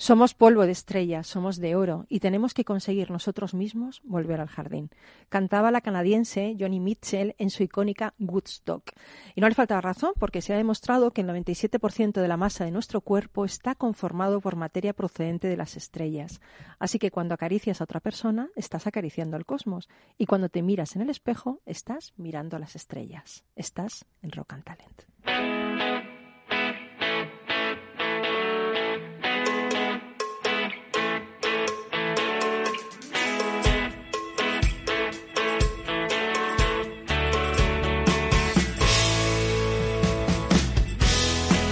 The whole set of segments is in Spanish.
Somos polvo de estrellas, somos de oro y tenemos que conseguir nosotros mismos volver al jardín. Cantaba la canadiense Johnny Mitchell en su icónica Woodstock. Y no le falta razón porque se ha demostrado que el 97% de la masa de nuestro cuerpo está conformado por materia procedente de las estrellas. Así que cuando acaricias a otra persona, estás acariciando al cosmos. Y cuando te miras en el espejo, estás mirando a las estrellas. Estás en Rock and Talent.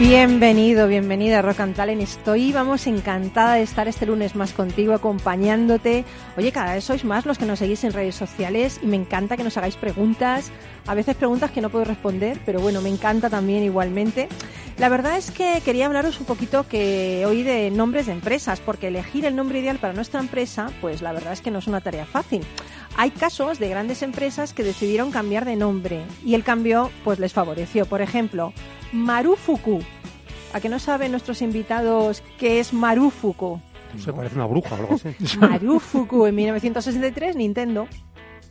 Bienvenido, bienvenida a Rock and Talent. Estoy, vamos, encantada de estar este lunes más contigo, acompañándote. Oye, cada vez sois más los que nos seguís en redes sociales y me encanta que nos hagáis preguntas. A veces preguntas que no puedo responder, pero bueno, me encanta también igualmente. La verdad es que quería hablaros un poquito que hoy de nombres de empresas, porque elegir el nombre ideal para nuestra empresa, pues la verdad es que no es una tarea fácil. Hay casos de grandes empresas que decidieron cambiar de nombre y el cambio pues les favoreció. Por ejemplo, Marufuku. ¿A que no saben nuestros invitados qué es Marufuku? Se parece una bruja o algo así. Marufuku en 1963, Nintendo.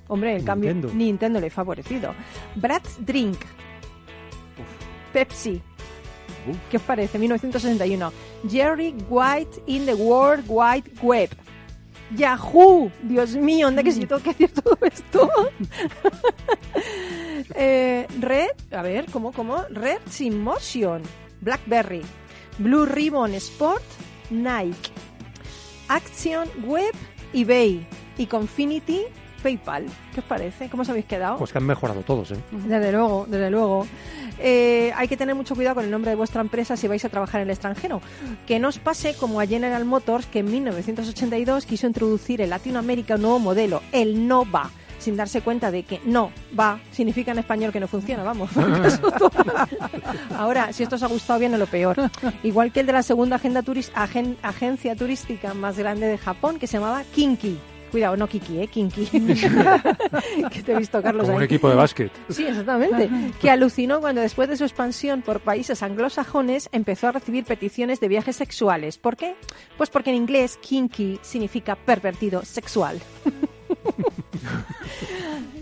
Hombre, el cambio Nintendo le ha favorecido. Bratz Drink. Pepsi. ¿Qué os parece? 1961. Jerry White in the World Wide Web. Yahoo, Dios mío, ¿dónde que si yo tengo que decir todo esto? eh, Red, a ver, ¿cómo, cómo? Red Sin Motion, BlackBerry, Blue Ribbon Sport, Nike, Action Web, eBay y Confinity, PayPal. ¿Qué os parece? ¿Cómo os habéis quedado? Pues que han mejorado todos, ¿eh? Desde luego, desde luego. Eh, hay que tener mucho cuidado con el nombre de vuestra empresa si vais a trabajar en el extranjero. Que no os pase como a General Motors, que en 1982 quiso introducir en Latinoamérica un nuevo modelo, el Nova sin darse cuenta de que no va significa en español que no funciona, vamos. Ahora, si esto os ha gustado bien, es lo peor. Igual que el de la segunda agenda agencia turística más grande de Japón, que se llamaba Kinki. Cuidado, no Kiki, ¿eh? Kinky. que te he visto, Carlos. Como un equipo de básquet. Sí, exactamente. que alucinó cuando después de su expansión por países anglosajones empezó a recibir peticiones de viajes sexuales. ¿Por qué? Pues porque en inglés kinky significa pervertido sexual.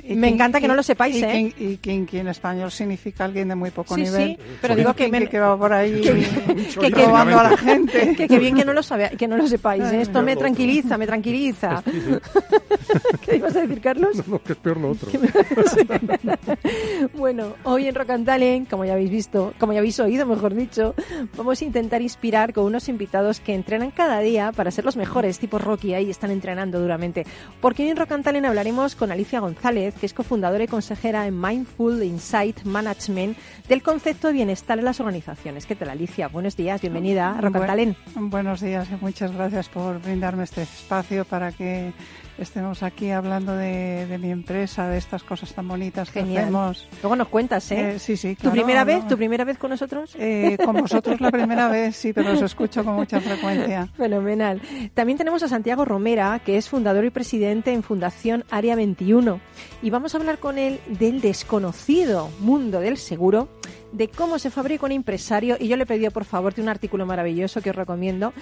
Me encanta que no lo sepáis, y, ¿eh? Y en español significa alguien de muy poco sí, nivel. Sí, pero digo que, que va por ahí que, que, robando a la gente. Que, bien que no lo sabe, que no lo sepáis. ¿eh? Esto me tranquiliza, me tranquiliza. ¿Qué ibas a decir, Carlos? No, no, que es peor lo otro. bueno, hoy en Rock and Talent, como ya habéis visto, como ya habéis oído, mejor dicho, vamos a intentar inspirar con unos invitados que entrenan cada día para ser los mejores, tipo Rocky, ahí están entrenando duramente. Porque hoy en Rock and Talent hablaremos con Alicia González, que es cofundadora y consejera en Mindful Insight Management del concepto de bienestar en las organizaciones. ¿Qué tal, Alicia? Buenos días, bienvenida a and Talent. Buenos días y muchas gracias por brindarme este espacio para que estemos aquí hablando de, de, mi empresa, de estas cosas tan bonitas que Genial. hacemos. Luego nos cuentas, ¿eh? eh sí, sí. ¿Tu primera no, vez? ¿Tu primera vez con nosotros? Eh, con vosotros la primera vez, sí, pero os escucho con mucha frecuencia. Fenomenal. También tenemos a Santiago Romera, que es fundador y presidente en Fundación Área 21. Y vamos a hablar con él del desconocido mundo del seguro de cómo se fabrica un empresario y yo le he pedido por favor de un artículo maravilloso que os recomiendo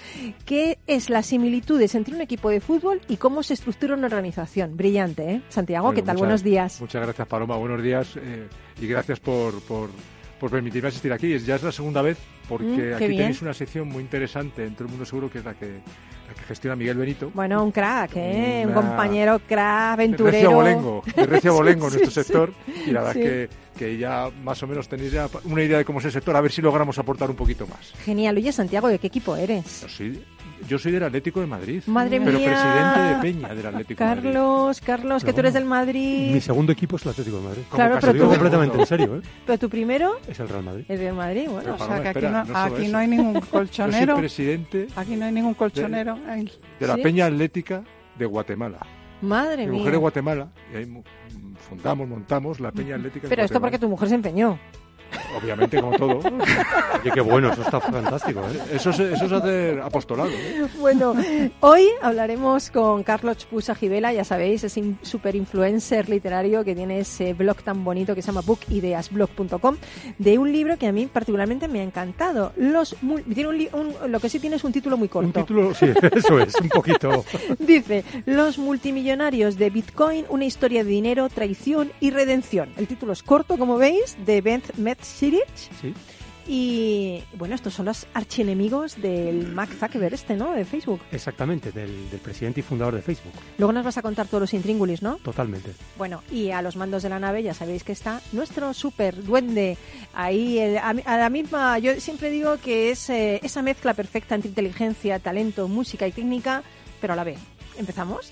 que es las similitudes entre un equipo de fútbol y cómo se estructura una organización. Brillante, ¿eh? Santiago, Bueno, ¿qué tal? muchas- Buenos días. Muchas gracias, Paloma. Buenos días eh, y gracias por, por, por permitirme asistir aquí. Es- Ya es la segunda vez porque Mm, aquí bien. tenéis una sección muy interesante entre el mundo seguro que es la que, la que gestiona Miguel Benito. Bueno, un crack, ¿eh? Un Una- compañero crack, aventurero. Recio Bolengo, de Recio Bolengo, sí, nuestro sí. sector. Y la verdad Sí. que, que ya más o menos tenéis ya una idea de cómo es el sector, a ver si logramos aportar un poquito más. Genial. Oye, Santiago, ¿de qué equipo eres? Yo soy, yo soy del Atlético de Madrid. Madre pero mía. presidente de Peña del Atlético de Madrid. Carlos, Carlos, que tú eres del Madrid. Mi segundo equipo es el Atlético de Madrid. Como Claro, pero tú- el completamente en serio, ¿eh? Pero tu primero Es el Real Madrid. es del Madrid. Bueno, Pero O sea que aquí, espera, no, no aquí no hay ningún Yo soy colchonero. presidente Aquí no hay ningún colchonero. De la ¿Sí? Peña Atlética de Guatemala. madre Mi mía. mujer es Guatemala y fundamos, montamos la Peña Atlética de Pero esto porque tu mujer se empeñó. Obviamente, como todo. Oye, qué bueno, eso está fantástico. ¿eh? Eso es, eso es hacer apostolado. ¿eh? Bueno, hoy hablaremos con Carlos Pusa Gibela, ya sabéis, es un super influencer literario que tiene ese blog tan bonito que se llama bookideasblog.com, de un libro que a mí particularmente me ha encantado. Los tiene un, lo que sí tiene es un título muy corto. Un título, sí, eso es, un poquito. Dice, Los multimillonarios de Bitcoin, una historia de dinero, traición y redención. El título es corto, como veis, de Beth Sí. Y bueno, estos son los archienemigos del Mark Zuckerberg este, ¿no? De Facebook. Exactamente, del, del, presidente y fundador de Facebook. Luego nos vas a contar todos los intríngulis, ¿no? Totalmente. Bueno, y a los mandos de la nave ya sabéis que está nuestro super duende ahí, el, a, a, la misma, yo siempre digo que es eh, esa mezcla perfecta entre inteligencia, talento, música y técnica, pero a la vez. ¿Empezamos?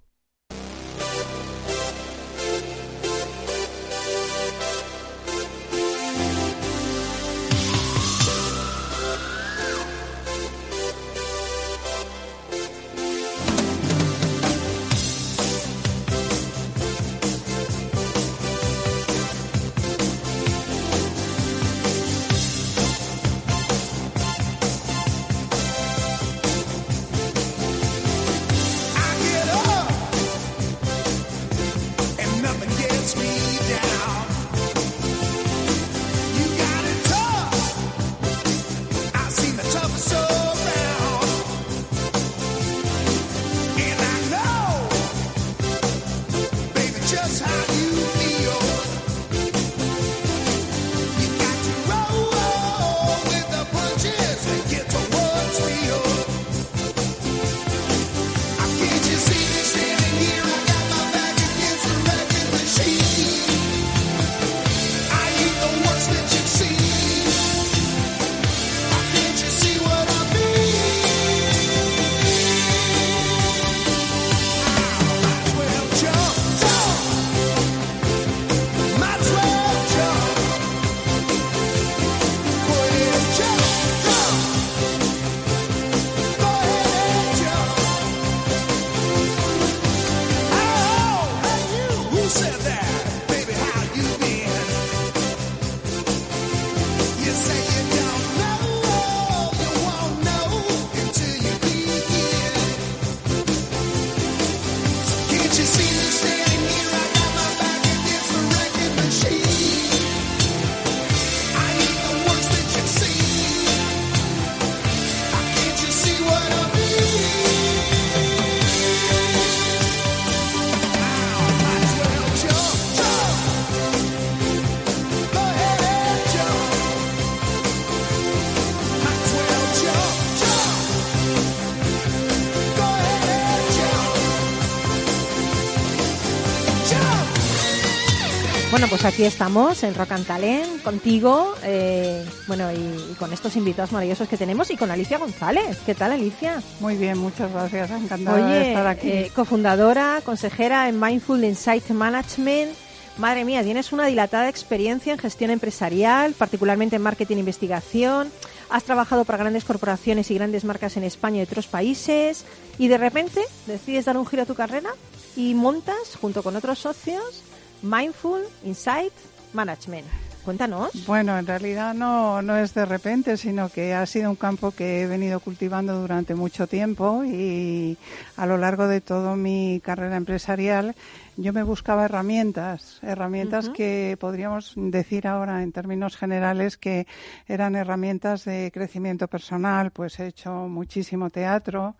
Pues aquí estamos en Rock and Talent contigo, eh, bueno, y, y, con estos invitados maravillosos que tenemos y con Alicia González. ¿Qué tal, Alicia? Muy bien, muchas gracias. Encantada Oye, de estar aquí. Eh, cofundadora, consejera en Mindful Insight Management. Madre mía, tienes una dilatada experiencia en gestión empresarial, particularmente en marketing e investigación. Has trabajado para grandes corporaciones y grandes marcas en España y otros países. Y de repente decides dar un giro a tu carrera y montas, junto con otros socios, Mindful Insight Management. Cuéntanos. Bueno, en realidad no, no es de repente, sino que ha sido un campo que he venido cultivando durante mucho tiempo y a lo largo de toda mi carrera empresarial yo me buscaba herramientas, herramientas uh -huh. que podríamos decir ahora en términos generales que eran herramientas de crecimiento personal. Pues he hecho muchísimo teatro,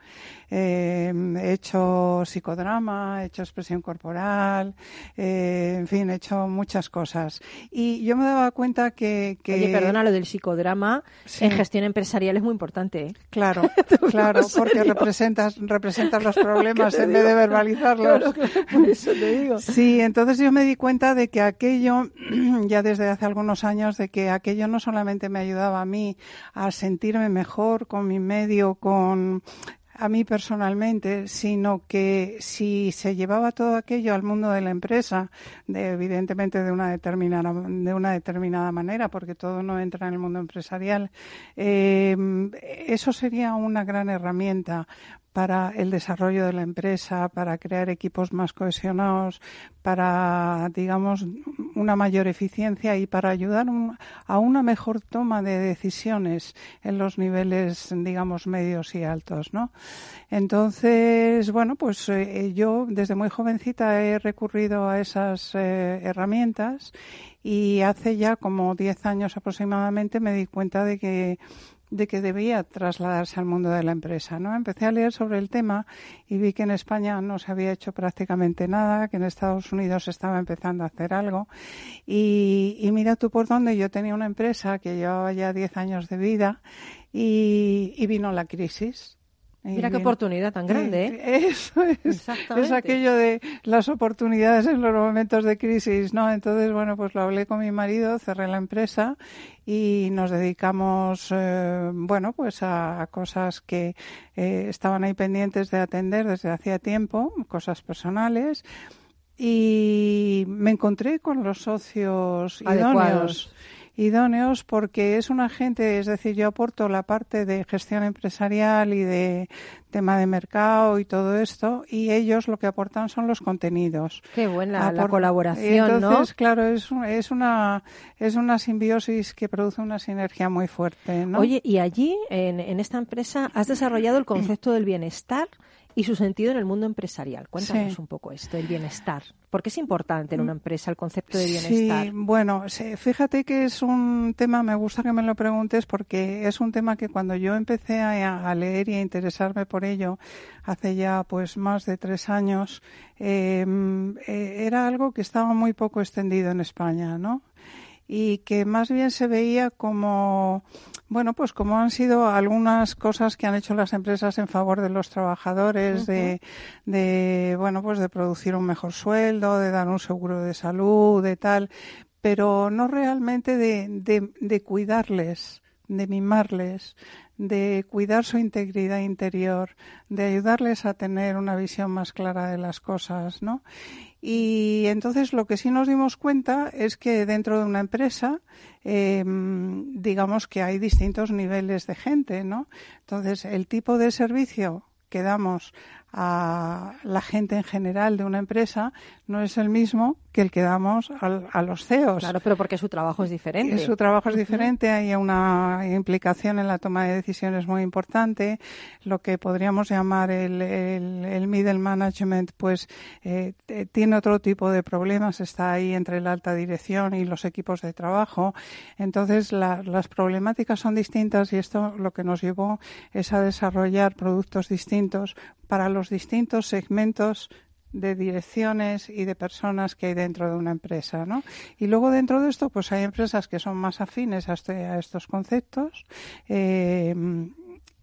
eh, he hecho psicodrama, he hecho expresión corporal, eh, en fin, he hecho muchas cosas. Y yo me daba cuenta que... que... Oye, perdona, lo del psicodrama sí. en gestión empresarial es muy importante. ¿eh? Claro, claro, porque representas, representas los problemas en vez de verbalizarlos. Claro, claro, por eso Sí, entonces yo me di cuenta de que aquello, ya desde hace algunos años, de que aquello no solamente me ayudaba a mí a sentirme mejor con mi medio, con a mí personalmente, sino que si se llevaba todo aquello al mundo de la empresa, de, evidentemente de una determinada de una determinada manera, porque todo no entra en el mundo empresarial, eh, eso sería una gran herramienta para el desarrollo de la empresa, para crear equipos más cohesionados, para, digamos, una mayor eficiencia y para ayudar a una mejor toma de decisiones en los niveles, digamos, medios y altos, ¿no? Entonces, bueno, pues eh, yo desde muy jovencita he recurrido a esas eh, herramientas y hace ya como 10 años aproximadamente me di cuenta de que de que debía trasladarse al mundo de la empresa. ¿no? Empecé a leer sobre el tema y vi que en España no se había hecho prácticamente nada, que en Estados Unidos estaba empezando a hacer algo. Y, y mira tú por dónde yo tenía una empresa que llevaba ya 10 años de vida y, y vino la crisis Mira qué oportunidad tan grande, ¿eh? Eso es. Es aquello de las oportunidades en los momentos de crisis, ¿no? Entonces, bueno, pues lo hablé con mi marido, cerré la empresa y nos dedicamos, eh, bueno, pues a, cosas que eh, estaban ahí pendientes de atender desde hacía tiempo, cosas personales. Y me encontré con los socios idóneos idóneos porque es un agente, es decir, yo aporto la parte de gestión empresarial y de tema de mercado y todo esto y ellos lo que aportan son los contenidos. Qué buena la colaboración, Entonces, claro, es, es una es una simbiosis que produce una sinergia muy fuerte, ¿no? Oye, y allí en, en esta empresa has desarrollado el concepto del bienestar y su sentido en el mundo empresarial. Cuéntanos un poco esto, el bienestar. ¿Por qué es importante en una empresa el concepto de bienestar? Sí, bueno, fíjate que es un tema, me gusta que me lo preguntes porque es un tema que cuando yo empecé a, leer y a interesarme por ello hace ya pues más de tres años, em, eh, era algo que estaba muy poco extendido en España, ¿no? Y que más bien se veía como bueno, pues como han sido algunas cosas que han hecho las empresas en favor de los trabajadores, de, de, bueno, pues de producir un mejor sueldo, de dar un seguro de salud, de tal, pero no realmente de, de, de cuidarles, de mimarles, de cuidar su integridad interior, de ayudarles a tener una visión más clara de las cosas, ¿no? Y entonces lo que sí nos dimos cuenta es que dentro de una empresa, eh, digamos que hay distintos niveles de gente, ¿no? Entonces el tipo de servicio que damos a la gente en general de una empresa no es el mismo que el que damos a, los CEOs. Claro, pero porque su trabajo es diferente. Su trabajo es diferente, hay una implicación en la toma de decisiones muy importante. Lo que podríamos llamar el, el, middle management, pues eh, tiene otro tipo de problemas, está ahí entre la alta dirección y los equipos de trabajo. Entonces, las problemáticas son distintas y esto lo que nos llevó es a desarrollar productos distintos para los distintos segmentos de direcciones y de personas que hay dentro de una empresa, ¿no? Y luego dentro de esto, pues hay empresas que son más afines a, este, estos conceptos eh,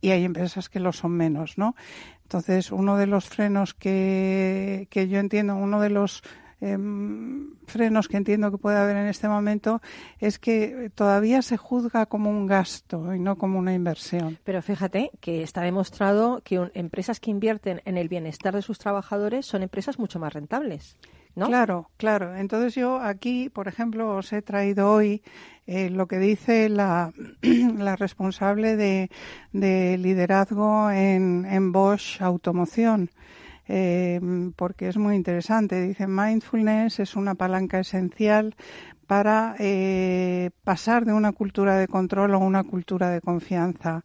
y hay empresas que lo son menos, ¿no? Entonces, uno de los frenos que, que yo entiendo, uno de los Em, frenos que entiendo que puede haber en este momento es que todavía se juzga como un gasto y no como una inversión. Pero fíjate que está demostrado que empresas que invierten en el bienestar de sus trabajadores son empresas mucho más rentables. ¿No? Claro, claro. Entonces yo aquí, por ejemplo, os he traído hoy eh, lo que dice la, la responsable de, de liderazgo en, en Bosch Automoción eh, porque es muy interesante. Dice, mindfulness es una palanca esencial para eh, pasar de una cultura de control a una cultura de confianza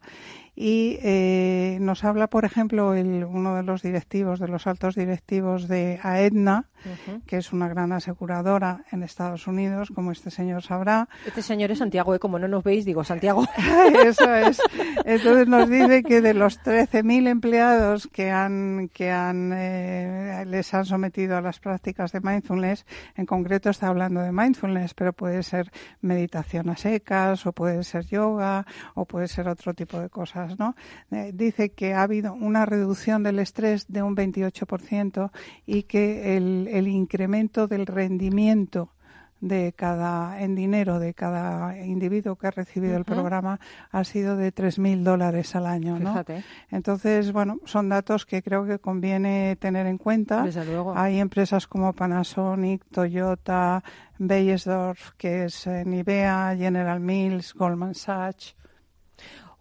y eh, nos habla, por ejemplo, el, uno de los directivos, de los altos directivos de Aetna, que es una gran aseguradora en Estados Unidos, como este señor sabrá. Este señor es Santiago, ¿eh? como no nos veis, digo Santiago. Eso es. Entonces nos dice que de los 13.000 empleados que han que han eh, les han sometido a las prácticas de mindfulness, en concreto está hablando de mindfulness, pero puede ser meditación a secas, o puede ser yoga, o puede ser otro tipo de cosas. Eh, dice que ha habido una reducción del estrés de un 28% y que el, el incremento del rendimiento de cada en dinero de cada individuo que ha recibido el programa ha sido de 3.000 dólares al año, ¿no? Entonces, bueno, son datos que creo que conviene tener en cuenta. Hay empresas como Panasonic, Toyota, Beiersdorf, que es eh, Nivea, General Mills, Goldman Sachs.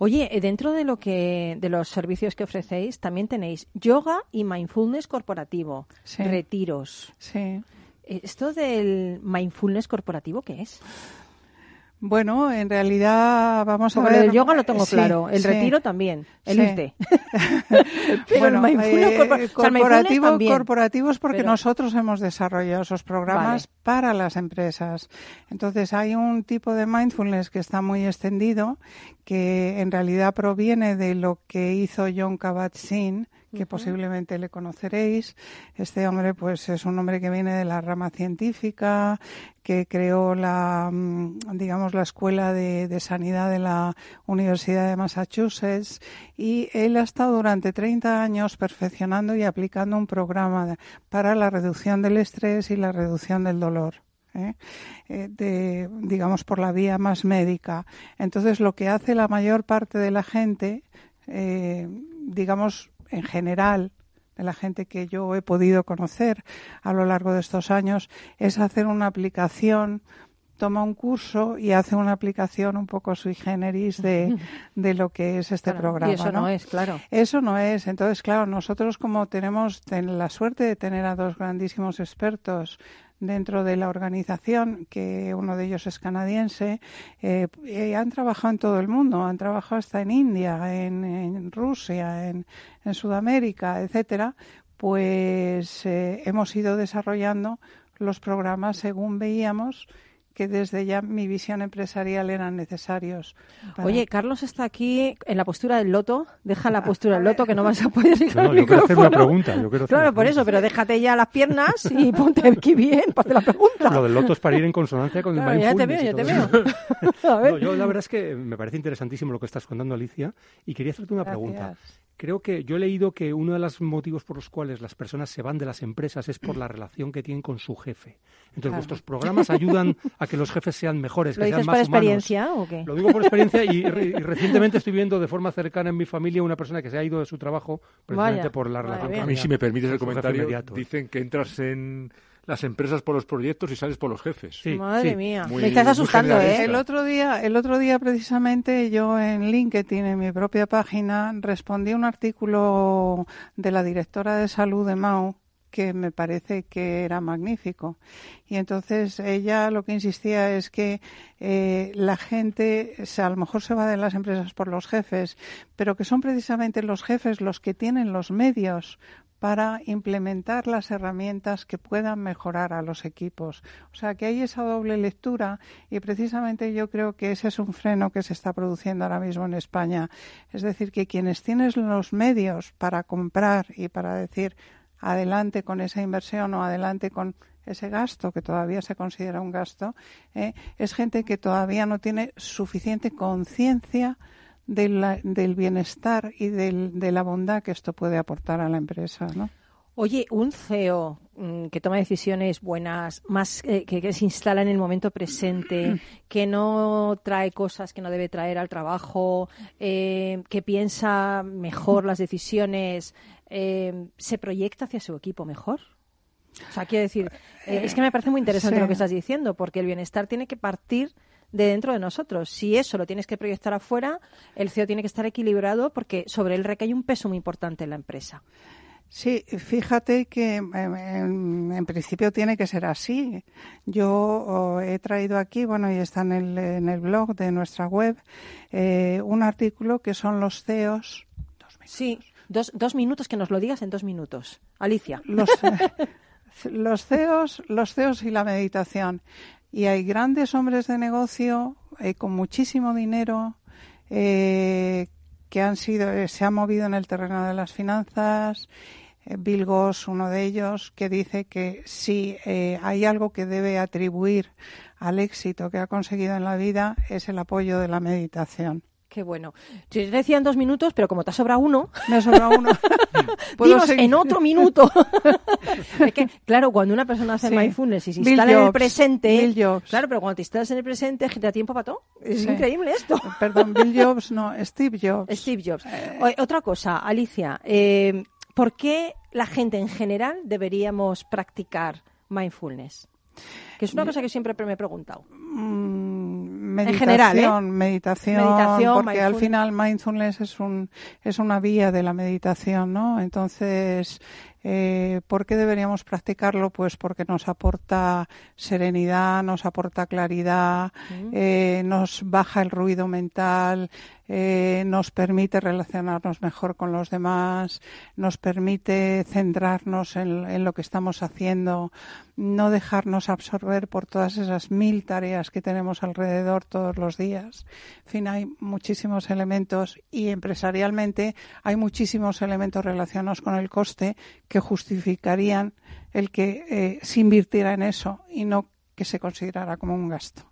Oye, eh, dentro de lo que de los servicios que ofrecéis, también tenéis yoga y mindfulness corporativo, Sí. retiros. Sí. Eh, ¿Esto del mindfulness corporativo qué es? Bueno, en realidad vamos a ver. el yoga lo tengo Sí, claro, el sí. retiro también, el Sí. irte. Pero bueno, el mindfulness eh, corpor- corporativo, también. corporativos porque Pero- nosotros hemos desarrollado esos programas Vale. para las empresas. Entonces hay un tipo de mindfulness que está muy extendido, que en realidad proviene de lo que hizo John Kabat-Zinn, que posiblemente le conoceréis. Este hombre, pues, es un hombre que viene de la rama científica, que creó la, mm, digamos, la escuela de, de sanidad de la Universidad de Massachusetts y él ha estado durante 30 años perfeccionando y aplicando un programa para la reducción del estrés y la reducción del dolor. ¿eh? Eh, de, digamos, por la vía más médica. Entonces, lo que hace la mayor parte de la gente, eh, digamos, en general, de la gente que yo he podido conocer a lo largo de estos años, es hacer una aplicación toma un curso y hace una aplicación un poco sui generis de, de lo que es este Claro, programa. Y eso no, es, claro. Eso no es. Entonces, claro, nosotros como tenemos ten- la suerte de tener a dos grandísimos expertos dentro de la organización, que uno de ellos es canadiense, eh, eh, han trabajado en todo el mundo, han trabajado hasta en India, en, Rusia, en, en Sudamérica, etcétera, pues eh, hemos ido desarrollando los programas según veíamos que desde ya mi visión empresarial eran necesarios. para- Oye, Carlos está aquí en la postura del loto. Deja la postura del loto que no vas a poder ir No, al no, yo quiero hacer una pregunta. Yo quiero hacer Claro, una por eso, pero déjate ya las piernas y ponte aquí bien para hacer la pregunta. Lo del loto es para ir en consonancia con el Claro, ya te veo, ya te veo. No, yo la verdad es que me parece interesantísimo lo que estás contando, Alicia, y quería hacerte una pregunta. Creo que yo he leído que uno de los motivos por los cuales las personas se van de las empresas es por la relación que tienen con su jefe. Entonces, Claro. vuestros programas ayudan a que los jefes sean mejores, ¿Lo que sean más por humanos. experiencia o qué? Lo digo por experiencia y, re- y recientemente estoy viendo de forma cercana en mi familia una persona que se ha ido de su trabajo precisamente Vaya, por la relación. que A mí, si me permites el comentario, inmediato. dicen que entras en las empresas por los proyectos y sales por los jefes. Sí, Madre sí. mía, Muy- me estás asustando. ¿eh? El otro día, el otro día precisamente yo en LinkedIn, en mi propia página, respondí un artículo de la directora de salud de Mao que me parece que era magnífico. Y entonces ella lo que insistía es que eh, la gente, o sea, a lo mejor se va de las empresas por los jefes, pero que son precisamente los jefes los que tienen los medios para implementar las herramientas que puedan mejorar a los equipos. O sea, que hay esa doble lectura y precisamente yo creo que ese es un freno que se está produciendo ahora mismo en España. Es decir, que quienes tienen los medios para comprar y para decir adelante con esa inversión o adelante con ese gasto, que todavía se considera un gasto, eh, es gente que todavía no tiene suficiente conciencia de la- del bienestar y del- de la bondad que esto puede aportar a la empresa, ¿no? Oye, un CEO mm, que toma decisiones buenas, más eh, que, que se instala en el momento presente, que no trae cosas que no debe traer al trabajo, eh, que piensa mejor las decisiones, eh, se proyecta hacia su equipo mejor. O sea, quiero decir, eh, es que me parece muy interesante Sí. lo que estás diciendo, porque el bienestar tiene que partir de dentro de nosotros. Si eso lo tienes que proyectar afuera, el CEO tiene que estar equilibrado porque sobre él recae un peso muy importante en la empresa. Sí, fíjate que em, en, en principio tiene que ser así. Yo oh, he traído aquí, bueno, y está en el, en el blog de nuestra web, eh, un artículo que son los CEOs. Sí, dos, dos minutos que nos lo digas en dos minutos. Alicia. Los, los CEOs, los CEOs y la meditación. Y hay grandes hombres de negocio eh, con muchísimo dinero eh, que han sido, eh, se han movido en el terreno de las finanzas. Eh, Bill Goss, uno de ellos, que dice que si eh, hay algo que debe atribuir al éxito que ha conseguido en la vida es el apoyo de la meditación. Qué bueno. Yo te decía en dos minutos, pero como te ha sobrado uno, Me sobra uno. ¿Puedo dinos en otro minuto. es que, claro, cuando una persona hace Sí. mindfulness y se Bill instala en el presente, Bill Jobs. claro, pero cuando te instalas en el presente, te da tiempo para todo. Es Sí. increíble esto. Perdón, Bill Jobs, no, Steve Jobs. Steve Jobs. O- otra cosa, Alicia, eh, ¿por qué la gente en general deberíamos practicar mindfulness? Que es una cosa que siempre me he preguntado. Mm, meditación, general, ¿eh? meditación, Meditación, porque al final mindfulness es un es una vía de la meditación, ¿no? Entonces, eh, ¿por qué deberíamos practicarlo? Pues porque nos aporta serenidad, nos aporta claridad, eh, nos baja el ruido mental, eh, nos permite relacionarnos mejor con los demás, nos permite centrarnos en, lo que estamos haciendo, no dejarnos absorber por todas esas mil tareas que tenemos alrededor todos los días. En fin, hay muchísimos elementos y empresarialmente hay muchísimos elementos relacionados con el coste que justificarían el que eh, se invirtiera en eso y no que se considerara como un gasto.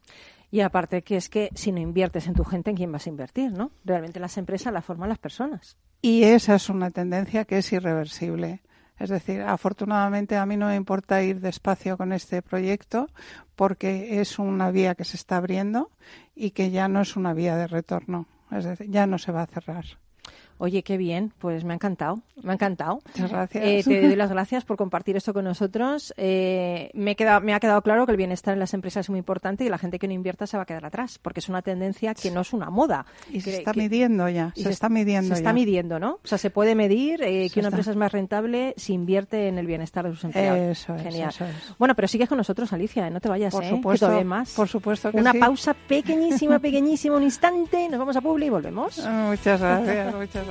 Y aparte que es que si no inviertes en tu gente, ¿en quién vas a invertir, no? Realmente las empresas las forman las personas. Y esa es una tendencia que es irreversible. Es decir, afortunadamente a mí no me importa ir despacio con este proyecto porque es una vía que se está abriendo y que ya no es una vía de retorno. Es decir, ya no se va a cerrar. Oye, qué bien, pues me ha encantado, me ha encantado. Muchas gracias. Eh, te doy las gracias por compartir esto con nosotros. Eh, me, me ha quedado claro que el bienestar en las empresas es muy importante y la gente que no invierta se va a quedar atrás, porque es una tendencia que no es una moda. Y se está que- midiendo ya, se, está midiendo Se está midiendo, ¿no? O sea, se puede medir eh, que una está. empresa es más rentable si invierte en el bienestar de sus empleados. Eso es, Genial. eso es. Bueno, pero sigues con nosotros, Alicia, no te vayas, Por supuesto, que más. por supuesto que Una sí. pausa pequeñísima, pequeñísima, un instante, nos vamos a Publi y volvemos. Muchas gracias, muchas gracias.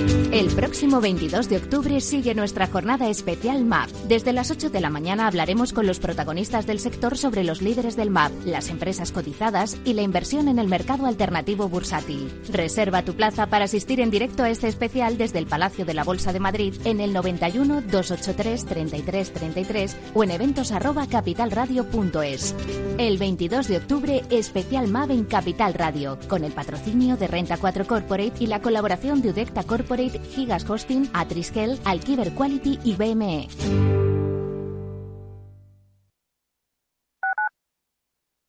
El próximo 22 de octubre sigue nuestra jornada especial MAP. Desde las 8 de la mañana hablaremos con los protagonistas del sector sobre los líderes del MAP, las empresas cotizadas y la inversión en el mercado alternativo bursátil. Reserva tu plaza para asistir en directo a este especial desde el Palacio de la Bolsa de Madrid en el 91 283 33 33 o en eventos arroba capitalradio.es. El 22 de octubre, especial MAP en Capital Radio, con el patrocinio de Renta 4 Corporate y la colaboración de Udecta Corporate, Gigas Hosting, Atriskel, Alquiver Quality y. BME.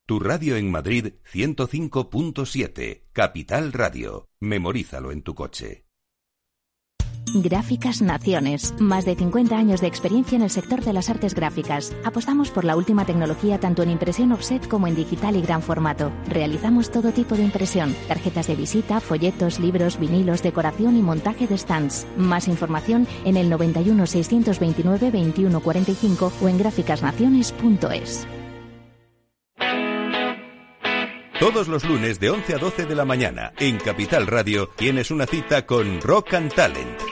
Tu radio en Madrid 105.7, Capital Radio. Memorízalo en tu coche. Gráficas Naciones. Más de 50 años de experiencia en el sector de las artes gráficas. Apostamos por la última tecnología tanto en impresión offset como en digital y gran formato. Realizamos todo tipo de impresión. Tarjetas de visita, folletos, libros, vinilos, decoración y montaje de stands. Más información en el 91 629 2145 o en gráficasnaciones.es. Todos los lunes de 11 a 12 de la mañana en Capital Radio tienes una cita con Rock and Talent.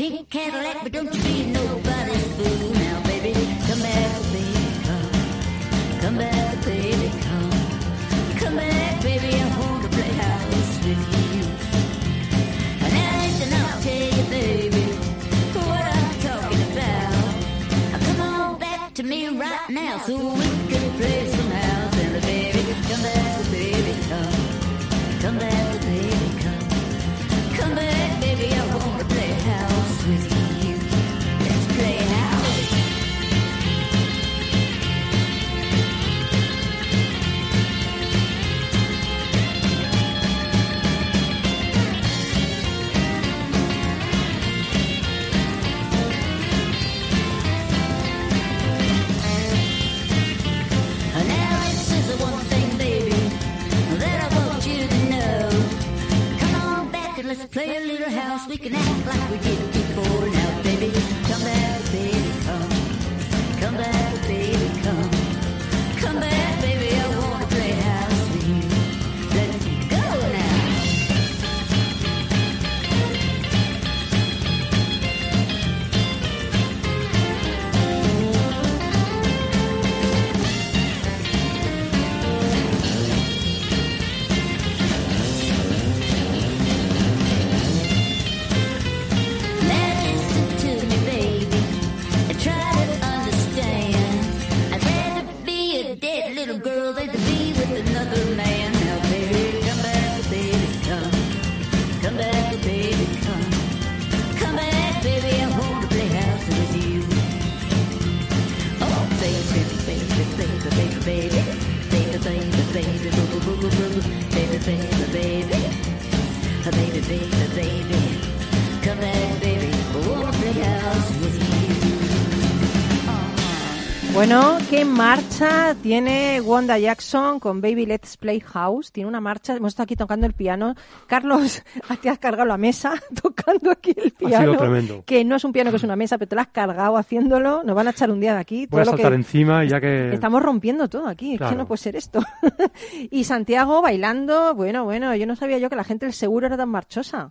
Pink Cadillac, but don't you be nobody's boo. Baby, baby, baby. Baby, baby, baby. Come back, baby. Wanna play house with you. Bueno, ¿qué marcha tiene Wanda Jackson con Baby Let's Play House? Tiene una marcha, hemos estado aquí tocando el piano. Carlos, te has cargado la mesa tocando aquí el piano. tremendo. Que no es un piano, que es una mesa, pero te la has cargado haciéndolo. Nos van a echar un día de aquí. Voy a lo saltar que- encima ya que... Estamos rompiendo todo aquí, es que Claro. no puede ser esto. y Santiago bailando, bueno, bueno, yo no sabía yo que la gente del seguro era tan marchosa.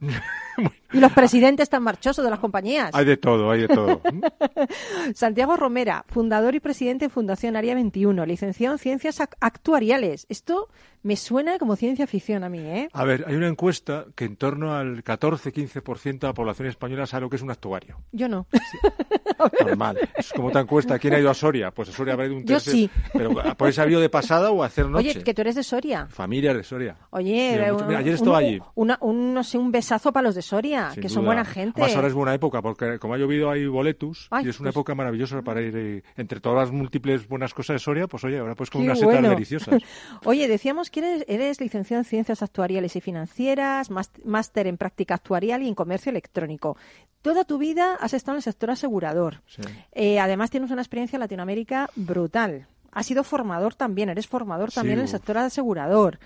Y los presidentes tan marchosos de las compañías. Hay de todo, hay de todo. Santiago Romera, fundador y presidente de Fundación Área 21, licenciado en Ciencias Ac- Actuariales. Esto me suena como ciencia ficción a mí, ¿eh? A ver, hay una encuesta que en torno al 14-15% de la población española sabe lo que es un actuario. Yo no. Normal. Es como otra encuesta. ¿Quién ha ido a Soria? Pues a Soria habrá ido un Yo tercio. sí. Pero ¿por ese ha ido de pasada o a hacer noche? Oye, que tú eres de Soria. Familia de Soria. Oye, Mira, eh, mucho- mira, ayer estaba allí. una- un, no sé, un besazo para los de Soria, Sin que son buena gente. Además, ahora es buena época, porque como ha llovido hay boletus, Ay, y es una pues- época maravillosa para ir, eh, entre todas las múltiples buenas cosas de Soria, pues oye, ahora pues con Qué unas setas bueno. deliciosas. Oye, decíamos eres, eres licenciado en Ciencias Actuariales y Financieras, más- máster en Práctica Actuarial y en Comercio Electrónico. Toda tu vida has estado en el sector asegurador. Sí. Eh, además, tienes una experiencia en Latinoamérica brutal. Has sido formador también, eres formador también Sí, en el sector asegurador.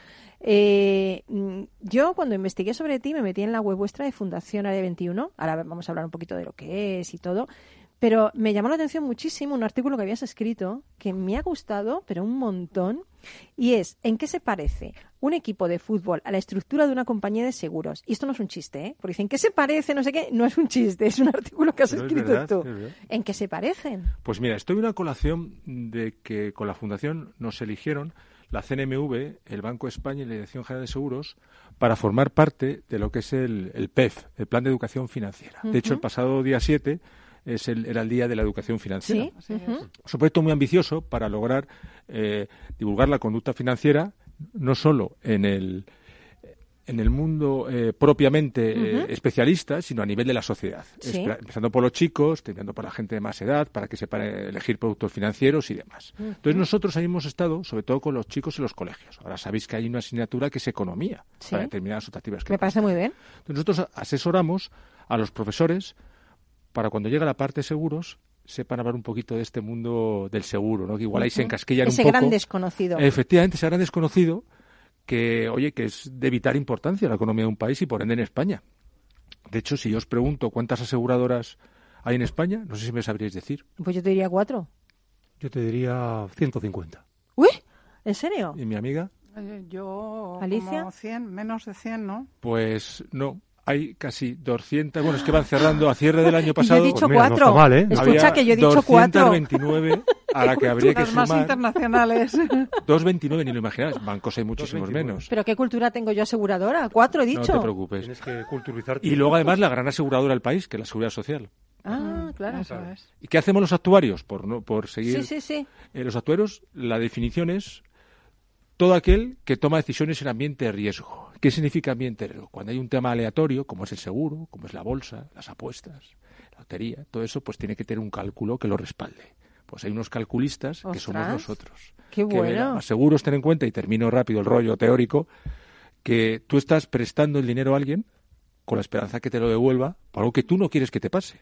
Eh, mm, yo, cuando investigué sobre ti, me metí en la web vuestra de Fundación Área 21. Ahora vamos a hablar un poquito de lo que es y todo. Pero me llamó la atención muchísimo un artículo que habías escrito que me ha gustado, pero un montón. Y es, ¿en qué se parece un equipo de fútbol a la estructura de una compañía de seguros? Y esto no es un chiste, ¿eh? Porque dicen, ¿qué se parece? No sé qué. No es un chiste, es un artículo que has Pero es escrito verdad, tú. es. ¿En qué se parecen? Pues mira, estoy en una colación de que con la Fundación nos eligieron la CNMV, el Banco de España y la Dirección General de Seguros para formar parte de lo que es el, el PEF, el Plan de Educación Financiera. De hecho, el pasado día 7 es el, era el Día de la Educación Financiera. Sí. Es un proyecto muy ambicioso para lograr eh, divulgar la conducta financiera, no solo en el en el mundo eh, propiamente eh, especialista, sino a nivel de la sociedad. Sí. Empezando por los chicos, terminando por la gente de más edad, para que sepan elegir productos financieros y demás. Entonces nosotros ahí hemos estado, sobre todo con los chicos en los colegios. Ahora sabéis que hay una asignatura que es economía, Sí. para determinadas optativas. que Me parece muy bien. entonces nosotros asesoramos a los profesores para cuando llega la parte de seguros sepan hablar un poquito de este mundo del seguro, ¿no? Que igual ahí se Ujú. encasquillan Ese un poco. gran desconocido. Efectivamente, ese gran desconocido que, oye, que es de vital importancia en la economía de un país y por ende en España. De hecho, si yo os pregunto cuántas aseguradoras hay en España, no sé si me sabríais decir. Pues yo te diría cuatro. Yo te diría 150. ¿Uy? ¿En serio? ¿Y mi amiga? Eh, Yo, ¿Alicia? como 100, menos de 100, ¿no? Pues no. Hay casi 200, bueno, es que van cerrando a cierre del año Y yo he pasado. dicho Pues mira, no cuatro. está mal, ¿eh? Escucha Había que yo he dicho cuatro. 229 a la que habría que Las más sumar. internacionales. 229, ni lo imagináis. Bancos hay muchísimos 229. menos. ¿Pero qué cultura tengo yo aseguradora? Cuatro he No dicho. te preocupes. Tienes que culturizarte. Y luego, además, la gran aseguradora del país, que es la Seguridad Social. Ah, claro. Eso es. ¿Y qué hacemos los actuarios? Por, no, por seguir. Sí, sí, sí. Eh, los actuarios, la definición es todo aquel que toma decisiones en ambiente de riesgo. ¿Qué significa riesgo? Cuando hay un tema aleatorio, como es el seguro, como es la bolsa, las apuestas, la lotería, todo eso, pues tiene que tener un cálculo que lo respalde. Pues hay unos calculistas que somos nosotros. qué que bueno. verán. Más seguros, ten en cuenta, y termino rápido el rollo teórico, que tú estás prestando el dinero a alguien con la esperanza que te lo devuelva por algo que tú no quieres que te pase.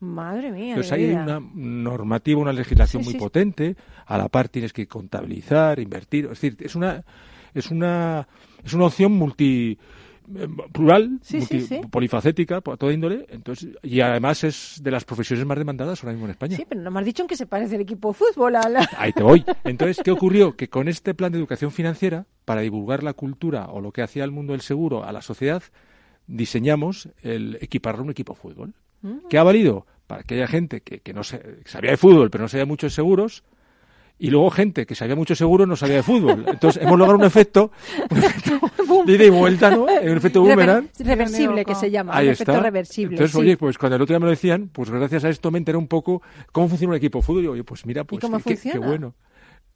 Madre mía. Entonces hay vida. una normativa, una legislación Sí, muy sí. potente. A la par tienes que contabilizar, invertir. Es decir, es una es una es una opción multi eh, plural, Sí, multi- sí. polifacética, por toda índole. Entonces y además es de las profesiones más demandadas ahora mismo en España. Sí, pero no me has dicho en qué se parece el equipo de fútbol a la... Ahí te voy. Entonces, ¿qué ocurrió? Que con este plan de educación financiera, para divulgar la cultura o lo que hacía el mundo del seguro a la sociedad, diseñamos el equiparar un equipo de fútbol. Mm. ¿Qué ha valido? Para que haya gente que, que no se, que sabía de fútbol, pero no sabía mucho de seguros, y luego gente que sabía mucho de seguros no sabía de fútbol. Entonces, hemos logrado un efecto, un efecto de ida y vuelta, ¿no? Un efecto boomerang. Rever- reversible que se llama. Ahí un está. efecto reversible. Entonces, sí. oye, pues cuando el otro día me lo decían, pues gracias a esto me enteré un poco cómo funciona un equipo de fútbol. Y oye, pues mira, pues cómo qué- qué- bueno.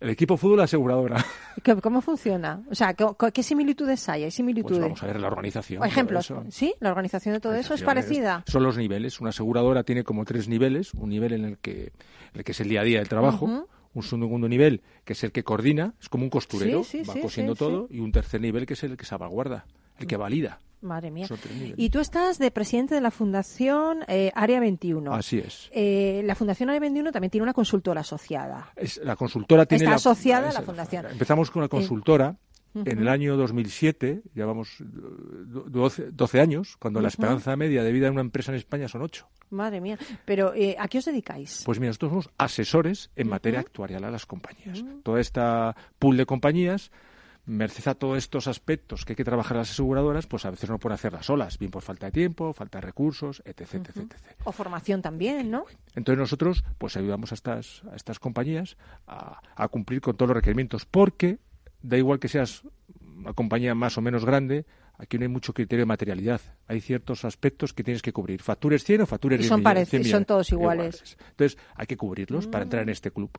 El equipo fútbol aseguradora. ¿Qué- ¿Cómo funciona? O sea, ¿qué, qué similitudes hay? ¿Hay Pues similitudes? vamos a ver la organización. O ejemplos. todo eso. ¿Sí? ¿La organización de todo eso es parecida? Son los niveles. Una aseguradora tiene como tres niveles. Un nivel en el que, en el que es el día a día del trabajo. Un segundo nivel que es el que coordina, es como un costurero, Sí, sí, va sí, cosiendo todo. Y un tercer nivel que es el que salvaguarda, el que valida. Madre mía. Y tú estás de presidente de la Fundación eh, Área 21. Así es. Eh, la Fundación Área 21 también tiene una consultora asociada. Es- la consultora tiene Está la- asociada a la fundación. Empezamos con la consultora En el año 2007, llevamos do- 12, 12 años, cuando la esperanza media de vida en una empresa en España son 8. Madre mía. Pero, eh, ¿a qué os dedicáis? Pues mira, nosotros somos asesores en materia actuarial a las compañías. Toda esta pool de compañías, merced a todos estos aspectos que hay que trabajar las aseguradoras, pues a veces no pueden hacerlas solas, bien por falta de tiempo, falta de recursos, etc. etc, etc. O formación también, ¿no? Entonces nosotros pues ayudamos a estas, a estas compañías a, a cumplir con todos los requerimientos, porque da igual que seas una compañía más o menos grande, aquí no hay mucho criterio de materialidad. Hay ciertos aspectos que tienes que cubrir. Factures 100 o factures Y 10 son millones, parecidos, 100 son todos iguales. Entonces hay que cubrirlos para entrar en este club.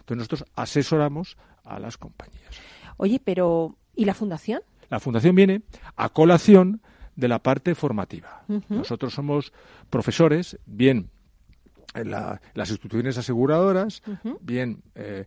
Entonces nosotros asesoramos a las compañías. Oye, pero ¿y la fundación? La fundación viene a colación de la parte formativa. Nosotros somos profesores, bien en la- las instituciones aseguradoras, bien eh,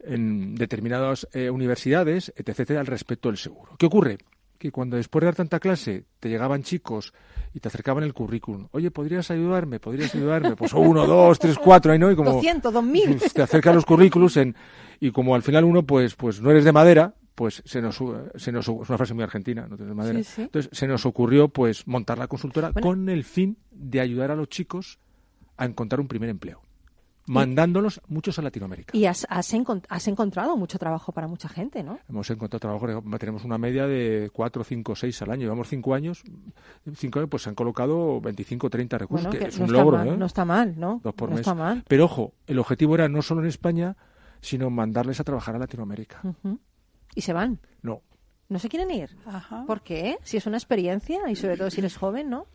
en determinadas eh, universidades, etc., al respecto del seguro. ¿Qué ocurre? Que cuando después de dar tanta clase te llegaban chicos y te acercaban el currículum, oye, ¿podrías ayudarme? ¿Podrías ayudarme? Pues uno, dos, tres, cuatro, ahí no, y como 200, 2000. te acercan los currículos en, y como al final uno pues pues no eres de madera pues se nos se nos es una frase muy argentina no tienes madera Sí, sí. entonces se nos ocurrió pues montar la consultora Bueno. con el fin de ayudar a los chicos a encontrar un primer empleo mandándolos muchos a Latinoamérica Y has, has, encont- has encontrado mucho trabajo para mucha gente, ¿no? Hemos encontrado trabajo, tenemos una media de 4, 5, 6 al año. Llevamos 5 años, 5 años, pues se han colocado 25, 30 recursos, Bueno, que que es no un está logro, mal, ¿eh? no está mal, ¿no? Dos por No mes. está mal. Pero ojo, el objetivo era no solo en España, sino mandarles a trabajar a Latinoamérica. Y se van. No, ¿No se quieren ir? Ajá. ¿Por qué? Si es una experiencia y sobre todo si eres joven, ¿no?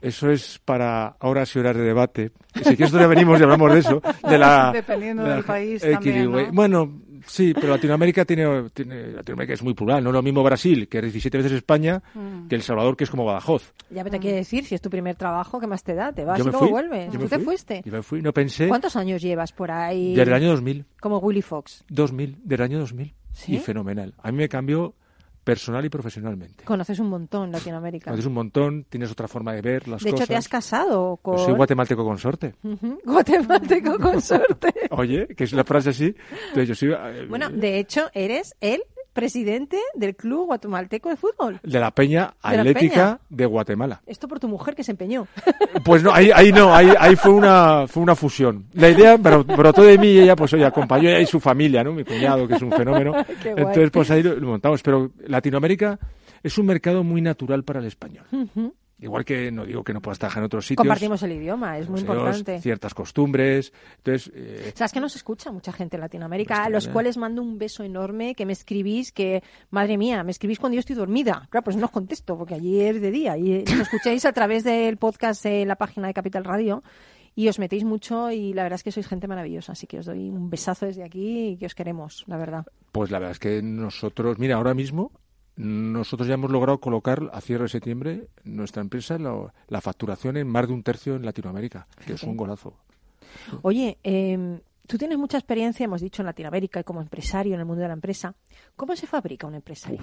Eso es para horas y horas de debate. Si quieres, ya venimos y hablamos de eso. De la, Dependiendo de la- del país también, ¿no? Bueno, Sí, pero Latinoamérica tiene, tiene- Latinoamérica es muy plural, no es lo mismo Brasil, que es 17 veces España, Mm. que El Salvador, que es como Badajoz. Ya me te quiere decir, si es tu primer trabajo, ¿qué más te da? Te vas y luego fui, vuelves. yo ¿Tú me te fui, fuiste? Yo me fui, no pensé. ¿Cuántos años llevas por ahí? Desde el año 2000. Como Willy Fox. 2000, del año 2000. ¿Sí? Y fenomenal. A mí me cambió personal y profesionalmente. Conoces un montón Latinoamérica. Conoces un montón, tienes otra forma de ver las de cosas. hecho, te has casado con... Pues soy guatemalteco consorte. Ujú, Guatemalteco consorte. Oye, que es la frase así. Entonces yo soy eh, bueno, de hecho, eres el presidente del Club Guatemalteco de Fútbol. de la Peña De Atlética Peña. de Guatemala. Esto por tu mujer que se empeñó. Pues no, ahí, ahí no, ahí, ahí fue una fue una fusión. La idea bro- brotó de mí y ella, pues oye, acompañó y su familia, ¿no? Mi cuñado, que es un fenómeno. Entonces, pues ahí lo, lo montamos. Pero Latinoamérica es un mercado muy natural para el español. Ujú. Igual que no digo que no puedas trabajar en otros sitios. Compartimos el idioma, es muy importante. Ciertas costumbres. Entonces, eh, ¿Sabes que nos escucha mucha gente en Latinoamérica? A los cuales mando un beso enorme, que me escribís, que, madre mía, me escribís cuando yo estoy dormida. Claro, pues no os contesto, porque allí es de día. Y nos escucháis a través del podcast en la página de Capital Radio. Y os metéis mucho y la verdad es que sois gente maravillosa. Así que os doy un besazo desde aquí y que os queremos, la verdad. pues la verdad es que nosotros, mira, ahora mismo nosotros ya hemos logrado colocar a cierre de septiembre nuestra empresa la, la facturación en más de un tercio en Latinoamérica, que es un golazo. Oye, eh, tú tienes mucha experiencia, hemos dicho, en Latinoamérica y como empresario en el mundo de la empresa. ¿Cómo se fabrica un empresario?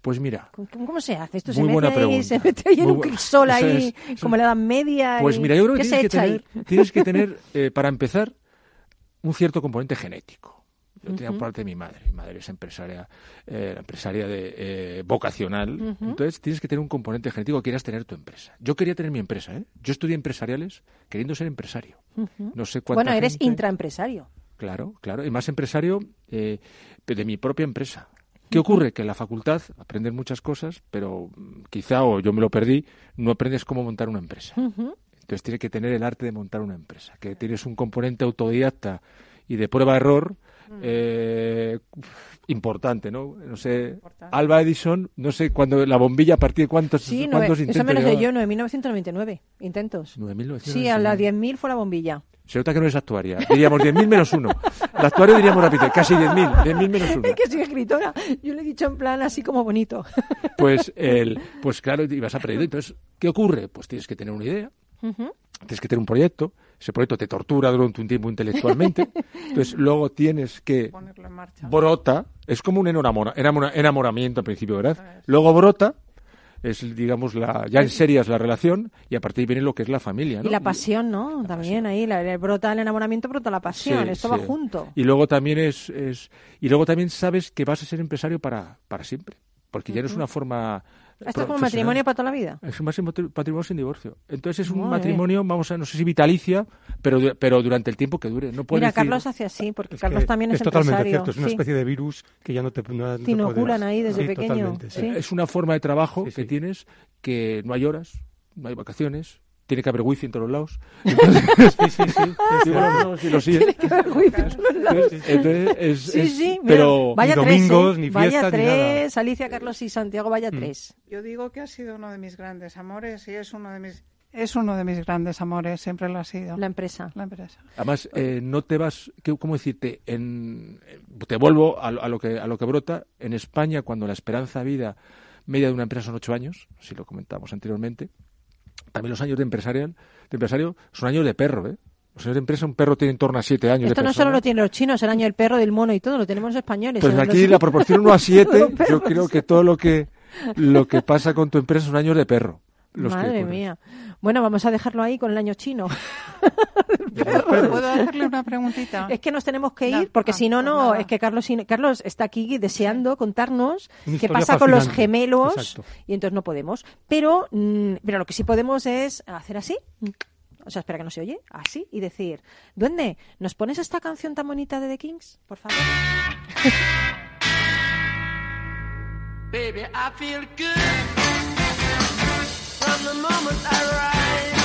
Pues mira, ¿Cómo, cómo se hace? ¿Esto Muy se mete, buena ahí, pregunta. se mete ahí en Muy un crisol ahí, es, como la Edad Media? Pues y- mira, yo creo que ¿Qué se tienes que, tener, tienes que tener, eh, para empezar, un cierto componente genético. Yo tenía por parte de mi madre. Mi madre es empresaria, eh, empresaria de, eh, vocacional. Entonces tienes que tener un componente genético que quieras tener tu empresa. Yo quería tener mi empresa. ¿eh? Yo estudié empresariales queriendo ser empresario. No sé cuánta Bueno, eres gente- intraempresario. Claro, claro. Y más empresario eh, de mi propia empresa. ¿Qué ocurre? Que en la facultad aprendes muchas cosas, pero mm, quizá, o yo me lo perdí, no aprendes cómo montar una empresa. Entonces tienes que tener el arte de montar una empresa, que tienes un componente autodidacta y de prueba-error Mm. eh, importante, ¿no? No sé, Alba Edison, no sé, cuando la bombilla a partir de cuántos, Sí, cuántos eso intentos me lo sé llevaba? yo, 9.999 intentos. 9.999. Sí, a la 10.000 fue la bombilla. Se nota que no es actuaria. Diríamos 10.000 menos uno. La actuaria diríamos rápido, casi 10.000, 10.000 menos uno. Es que soy escritora. Yo le he dicho en plan así como bonito. Pues, el, pues claro, ibas aprendiendo. Entonces, ¿qué ocurre? Pues tienes que tener una idea, Ujú. tienes que tener un proyecto, ese proyecto te tortura durante un tiempo intelectualmente, entonces luego tienes que Ponerlo en marcha. brota, es como un enamora- enamora- enamoramiento al principio, ¿verdad? Luego brota, es digamos la, ya en serias la relación y a partir de ahí viene lo que es la familia, ¿no? Y la pasión, ¿no? También ahí, la, el brota el enamoramiento, brota la pasión. Sí, Esto va junto. Y luego también es, es y luego también sabes que vas a ser empresario para, para siempre, porque ya no es una forma Esto es como matrimonio para toda la vida. Es un matri- matrimonio sin divorcio. Entonces es un Madre. matrimonio, vamos a, no sé si vitalicia, pero, pero durante el tiempo que dure. No puedes Mira, decir- Carlos hace así, porque Es Carlos también es, es totalmente empresario. cierto, es una sí. especie de virus que ya no te, no, Te inoculan puedes- ahí desde Sí, pequeño, sí. Es una forma de trabajo que tienes que no hay horas, no hay vacaciones, tiene que haber wifi en todos los lados. Entonces, Sí, sí, sí, Sí, bueno, no, sí, lo sí. Tiene que haber wifi en todos lados. Entonces, es- Sí, es- sí, mira, pero vaya ni tres, domingos, ¿eh? ni Vaya fiestas, ni nada. tres, Alicia, Carlos y Santiago, vaya Mm. tres. Yo digo que ha sido uno de mis grandes amores y es uno de mis es uno de mis grandes amores, siempre lo ha sido. La empresa. La empresa. Además, eh, no te vas, ¿qué- ¿cómo decirte? En, te vuelvo a, lo- a lo que, a lo que brota. En España, cuando la esperanza de vida media de una empresa son ocho años, si lo comentamos anteriormente, también los años de, empresarial, de empresario son años de perro. ¿eh? Los años de empresa, un perro tiene en torno a siete años. Esto de no solo lo tienen los chinos, el año del perro, del mono y todo, lo tenemos los españoles. Pues aquí la proporción 1 a 7, Los yo creo que todo lo que, lo que pasa con tu empresa son años de perro. Los Madre mía. Bueno, vamos a dejarlo ahí con el año chino. ¿Puedo hacerle una preguntita? Es que nos tenemos que ir, No, porque ah, si no, pues no, nada. es que Carlos, Carlos está aquí deseando contarnos Una qué pasa con los gemelos Exacto. y entonces no podemos. Pero, mm, pero lo que sí podemos es hacer así. O sea, espera que no se oye. Así y decir, Duende, ¿nos pones esta canción tan bonita de The Kings? Por favor. Baby, I feel good the moment I rise.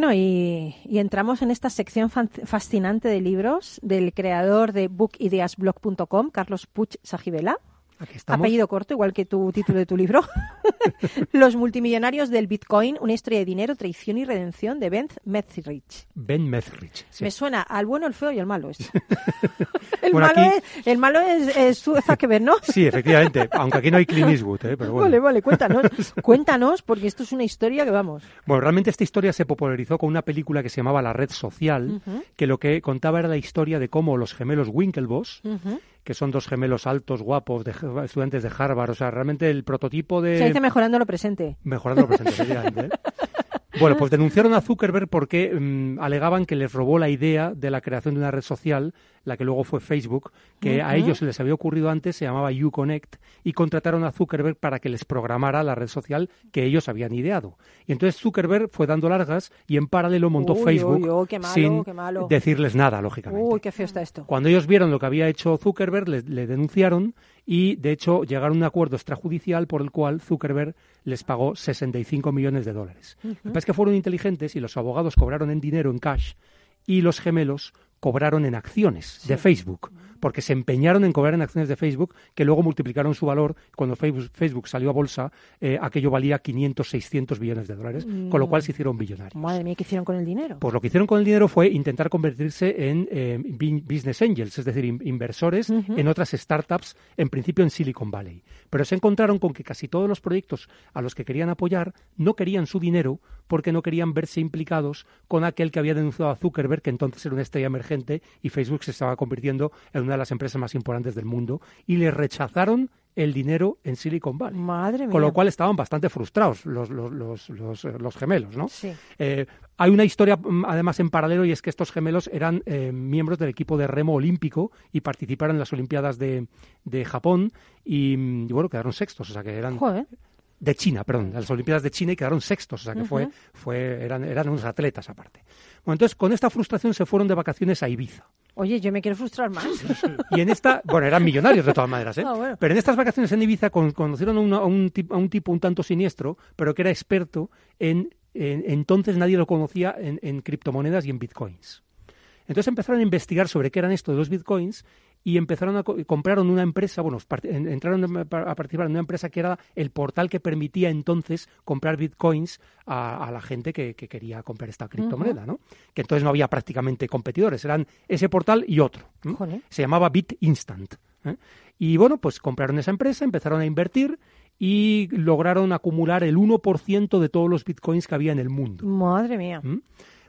Bueno, y, y entramos en esta sección fascinante de libros del creador de bookideasblog.com, Carlos Puig Sajibela. Aquí. Apellido corto, igual que tu título de tu libro. Los multimillonarios del Bitcoin, una historia de dinero, traición y redención de Ben Mezrich. Ben Mezrich. sí. Me suena al bueno, el feo y el malo. Es. el, Bueno, malo aquí- es, el malo es, es Zuckerberg, ¿no? Sí, efectivamente, aunque aquí no hay Clint Eastwood, ¿eh? pero bueno. Vale, vale, cuéntanos. cuéntanos, porque esto es una historia que vamos. Bueno, realmente esta historia se popularizó con una película que se llamaba La Red Social, que lo que contaba era la historia de cómo los gemelos Winklevoss. Que son dos gemelos altos, guapos, de, estudiantes de Harvard, o sea, realmente el prototipo de... Se dice mejorando lo presente. Mejorando lo presente, efectivamente, ¿eh? Bueno, pues denunciaron a Zuckerberg porque mm, alegaban que les robó la idea de la creación de una red social, la que luego fue Facebook, que a Ujú. ellos se les había ocurrido antes, se llamaba Uconnect, y contrataron a Zuckerberg para que les programara la red social que ellos habían ideado. Y entonces Zuckerberg fue dando largas y en paralelo montó Uy, Facebook uy, uy, qué malo, sin qué malo. decirles nada, lógicamente. Uy, qué feo está esto. Cuando ellos vieron lo que había hecho Zuckerberg, le, le denunciaron y, de hecho, llegaron a un acuerdo extrajudicial por el cual Zuckerberg les pagó 65 millones de dólares. Lo que pasa es que fueron inteligentes y los abogados cobraron en dinero, en cash, y los gemelos cobraron en acciones de Facebook, porque se empeñaron en cobrar en acciones de Facebook, que luego multiplicaron su valor. Cuando Facebook, Facebook salió a bolsa, eh, aquello valía 500, 600 billones de dólares, con lo cual se hicieron billonarios. Madre mía, ¿qué hicieron con el dinero? Pues lo que hicieron con el dinero fue intentar convertirse en eh, business angels, es decir, in- inversores en otras startups, en principio en Silicon Valley. Pero se encontraron con que casi todos los proyectos a los que querían apoyar no querían su dinero porque no querían verse implicados con aquel que había denunciado a Zuckerberg, que entonces era una estrella emergente y Facebook se estaba convirtiendo en una de las empresas más importantes del mundo, y le rechazaron el dinero en Silicon Valley. Madre mía. Con lo cual estaban bastante frustrados los, los, los, los, eh, los gemelos, ¿no? Sí. Eh, hay una historia mm, además en paralelo y es que estos gemelos eran eh, miembros del equipo de remo olímpico y participaron en las Olimpiadas de, de Japón y, mm, y, bueno, quedaron sextos, o sea que eran Joder. De China, perdón, las Olimpiadas de China y quedaron sextos, o sea que fue, fue, eran, eran unos atletas aparte. Bueno, entonces con esta frustración se fueron de vacaciones a Ibiza. Oye, yo me quiero frustrar más. Y en esta, bueno, eran millonarios de todas maneras, ¿eh? Ah, bueno. Pero en estas vacaciones en Ibiza con- conocieron a, una- a un, a un tipo un tanto siniestro, pero que era experto en, en- entonces nadie lo conocía en, en criptomonedas y en bitcoins. Entonces empezaron a investigar sobre qué eran esto de los bitcoins y empezaron a co- compraron una empresa, bueno, entraron a participar en una empresa que era el portal que permitía entonces comprar bitcoins a, a la gente que, que quería comprar esta criptomoneda, ¿no? Que entonces no había prácticamente competidores, eran ese portal y otro. Se llamaba Bit Instant. ¿eh? Y bueno, pues compraron esa empresa, empezaron a invertir y lograron acumular el 1% de todos los bitcoins que había en el mundo. Madre mía. ¿m?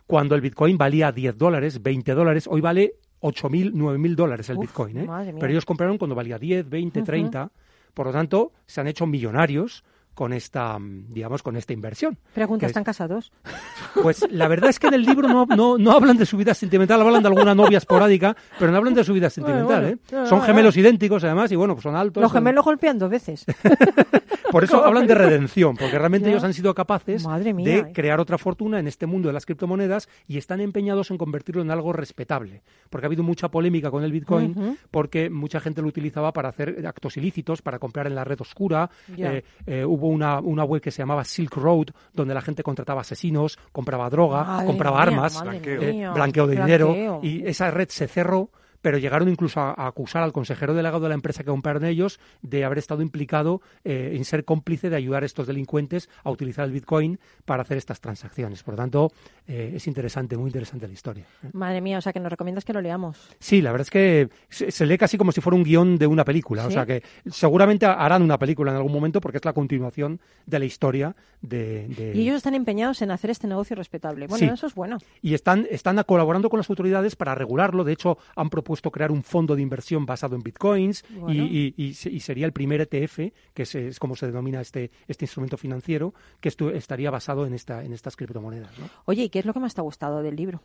Cuando el bitcoin valía 10 dólares, 20 dólares, hoy vale 8.000, 9.000 dólares el Uf, bitcoin. ¿eh? Pero ellos compraron cuando valía 10, 20, Ujú. 30. Por lo tanto, se han hecho millonarios con esta, mm, digamos, con esta inversión. Pregunta, ¿están casados? pues la verdad es que en el libro no, no, no hablan de su vida sentimental, hablan de alguna novia esporádica, pero no hablan de su vida sentimental. bueno. ¿eh? No, Son no, gemelos idénticos, además, y bueno, pues son altos. Los son- gemelos golpean dos veces. Por eso hablan de redención, porque realmente ellos han sido capaces mía. de crear otra fortuna en este mundo de las criptomonedas y están empeñados en convertirlo en algo respetable. Porque ha habido mucha polémica con el Bitcoin, porque mucha gente lo utilizaba para hacer actos ilícitos, para comprar en la red oscura. Eh, eh, hubo una, una web que se llamaba Silk Road, donde la gente contrataba asesinos, compraba droga, Madre compraba mía, armas, Blanqueo. eh, blanqueo de dinero. Y esa red se cerró pero llegaron incluso a, a acusar al consejero delegado de la empresa que compraron ellos de haber estado implicado eh, en ser cómplice de ayudar a estos delincuentes a utilizar el Bitcoin para hacer estas transacciones. Por lo tanto, eh, es interesante, muy interesante la historia. Madre mía, o sea que nos recomiendas que lo leamos. Sí, la verdad es que se, se lee casi como si fuera un guion de una película. O ¿Sí? sea que seguramente harán una película en algún momento porque es la continuación de la historia de... de- Y ellos están empeñados en hacer este negocio respetable. Bueno, Sí. eso es bueno. y están, están colaborando con las autoridades para regularlo. De hecho, han propuesto crear un fondo de inversión basado en bitcoins y- Bueno. y, y se- y sería el primer ETF, que es, es como se denomina este, este instrumento financiero, que estu- estaría basado en, esta, en estas criptomonedas. ¿no? Oye, ¿y qué es lo que más te ha gustado del libro?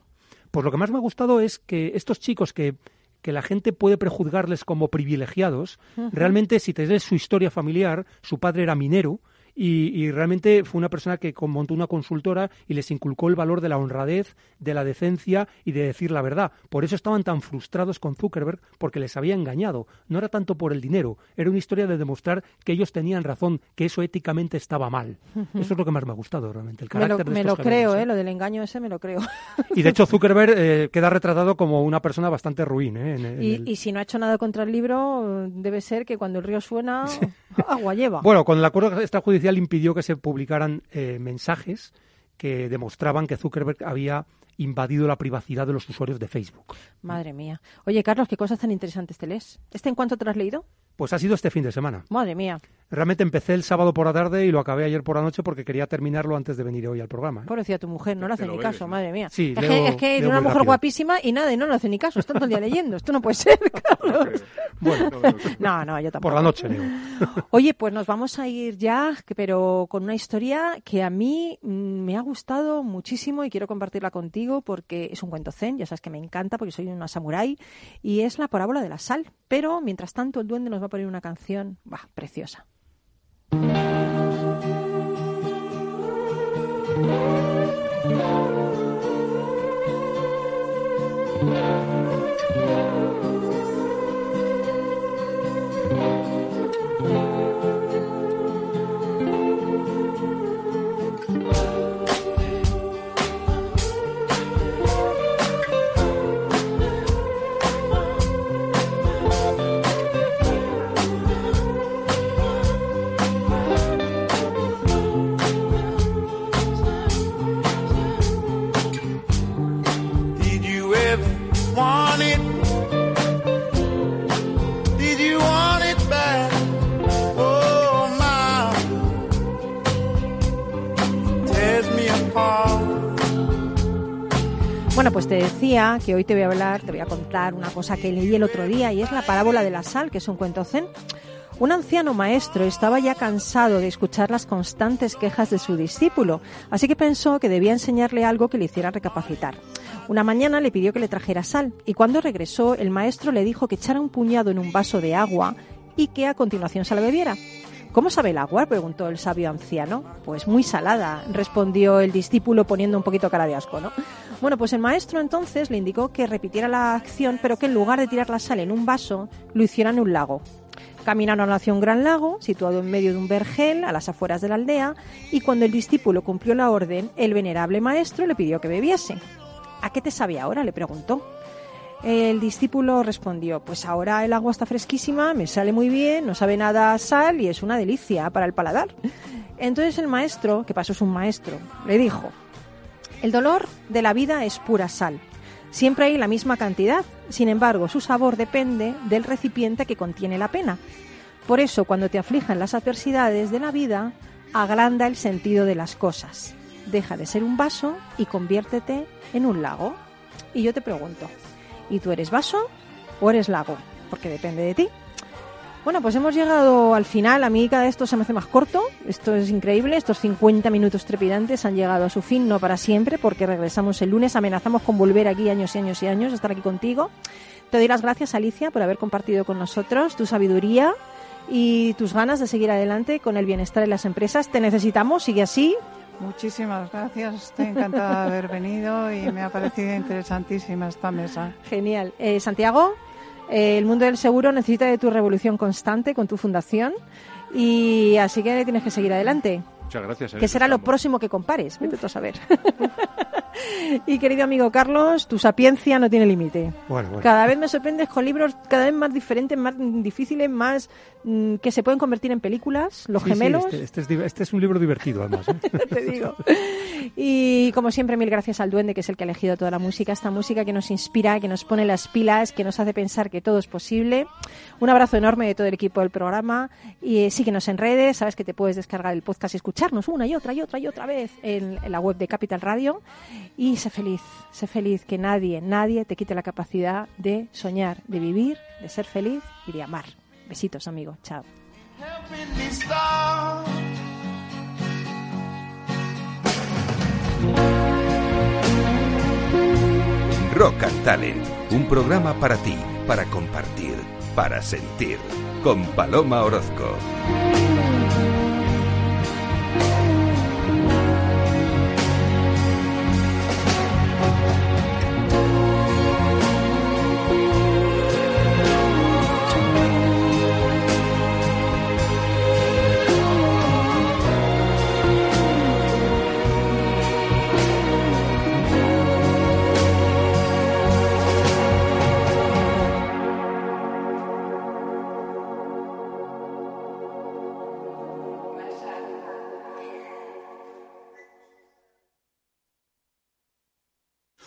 Pues lo que más me ha gustado es que estos chicos que, que la gente puede prejuzgarles como privilegiados, realmente si te lees su historia familiar, su padre era minero y, y realmente fue una persona que montó una consultora y les inculcó el valor de la honradez, de la decencia y de decir la verdad. Por eso estaban tan frustrados con Zuckerberg, porque les había engañado. No era tanto por el dinero, era una historia de demostrar que ellos tenían razón, que eso éticamente estaba mal. Eso es lo que más me ha gustado realmente, el Me lo, carácter de me lo creo, ¿eh? Lo del engaño ese me lo creo. Y de hecho Zuckerberg eh, queda retratado como una persona bastante ruin. ¿eh? En- en Y, el- y si no ha hecho nada contra el libro, debe ser que cuando el río suena, Bueno, con el acuerdo extrajudicial impidió que se publicaran eh, mensajes que demostraban que Zuckerberg había invadido la privacidad de los usuarios de Facebook. Madre mía. Oye, Carlos, qué cosas tan interesantes te lees. ¿Este en cuánto te lo has leído? Pues ha sido este fin de semana. Madre mía. Realmente empecé el sábado por la tarde y lo acabé ayer por la noche porque quería terminarlo antes de venir hoy al programa. ¿eh? Pobrecilla tu mujer, no le hace ni bebes, caso, ¿no? madre mía. Sí, es, leo- que, es que una mujer rápido. guapísima y nada, y no le hace ni caso. Está todo el día leyendo. Esto no puede ser, Carlos. Bueno, no, no, yo tampoco. por la noche leo. Oye, pues nos vamos a ir ya, pero con una historia que a mí mm, me ha gustado muchísimo y quiero compartirla contigo porque es un cuento zen, ya sabes que me encanta porque soy una samurái, y es la parábola de la sal. Pero mientras tanto, el duende nos va a poner una canción, preciosa. Bueno, pues te decía que hoy te voy a hablar, te voy a contar una cosa que leí el otro día y es la parábola de la sal, que es un cuento zen. Un anciano maestro estaba ya cansado de escuchar las constantes quejas de su discípulo, así que pensó que debía enseñarle algo que le hiciera recapacitar. Una mañana le pidió que le trajera sal y cuando regresó el maestro le dijo que echara un puñado en un vaso de agua y que a continuación se la bebiera. ¿Cómo sabe el agua? preguntó el sabio anciano. Pues muy salada, respondió el discípulo poniendo un poquito cara de asco, ¿no? Bueno, pues el maestro entonces le indicó que repitiera la acción, pero que en lugar de tirar la sal en un vaso, lo hiciera en un lago. Caminaron hacia un gran lago, situado en medio de un vergel, a las afueras de la aldea, y cuando el discípulo cumplió la orden, el venerable maestro le pidió que bebiese. ¿A qué te sabe ahora? le preguntó. El discípulo respondió, pues ahora el agua está fresquísima, me sale muy bien, no sabe nada a sal y es una delicia para el paladar. Entonces el maestro, que pasó es un maestro, le dijo, el dolor de la vida es pura sal. Siempre hay la misma cantidad, sin embargo su sabor depende del recipiente que contiene la pena. Por eso cuando te aflijan las adversidades de la vida, agranda el sentido de las cosas. Deja de ser un vaso y conviértete en un lago. Y yo te pregunto, ¿y tú eres vaso o eres lago? Porque depende de ti. Bueno, pues hemos llegado al final. A mí cada esto se me hace más corto. Esto es increíble. Estos 50 minutos trepidantes han llegado a su fin, no para siempre, porque regresamos el lunes. Amenazamos con volver aquí años y años y años, estar aquí contigo. Te doy las gracias, Alicia, por haber compartido con nosotros tu sabiduría y tus ganas de seguir adelante con el bienestar de las empresas. Te necesitamos, sigue así. Muchísimas gracias, estoy encantada de haber venido y me ha parecido interesantísima esta mesa. Genial. Eh, Santiago, eh, el mundo del seguro necesita de tu revolución constante con tu fundación y así que tienes que seguir adelante. Muchas gracias. en ¿Qué eso será lo próximo que compares? Vete tú a saber. y querido amigo Carlos, tu sapiencia no tiene límite. Bueno, bueno. Cada vez me sorprendes con libros cada vez más diferentes, más difíciles, más mm, que se pueden convertir en películas, Los Sí, sí, gemelos. este, este es, este es un libro divertido, además. ¿eh? te digo. Y como siempre, mil gracias al duende, que es el que ha elegido toda la música, esta música que nos inspira, que nos pone las pilas, que nos hace pensar que todo es posible. Un abrazo enorme de todo el equipo del programa y eh, síguenos en redes, sabes que te puedes descargar el podcast y escucharnos una y otra y otra y otra vez en, en la web de Capital Radio y sé feliz, sé feliz que nadie, nadie te quite la capacidad de soñar, de vivir, de ser feliz y de amar. Besitos, amigo. Chao. Rock and Talent, un programa para ti, para compartir, para sentir, con Paloma Orozco.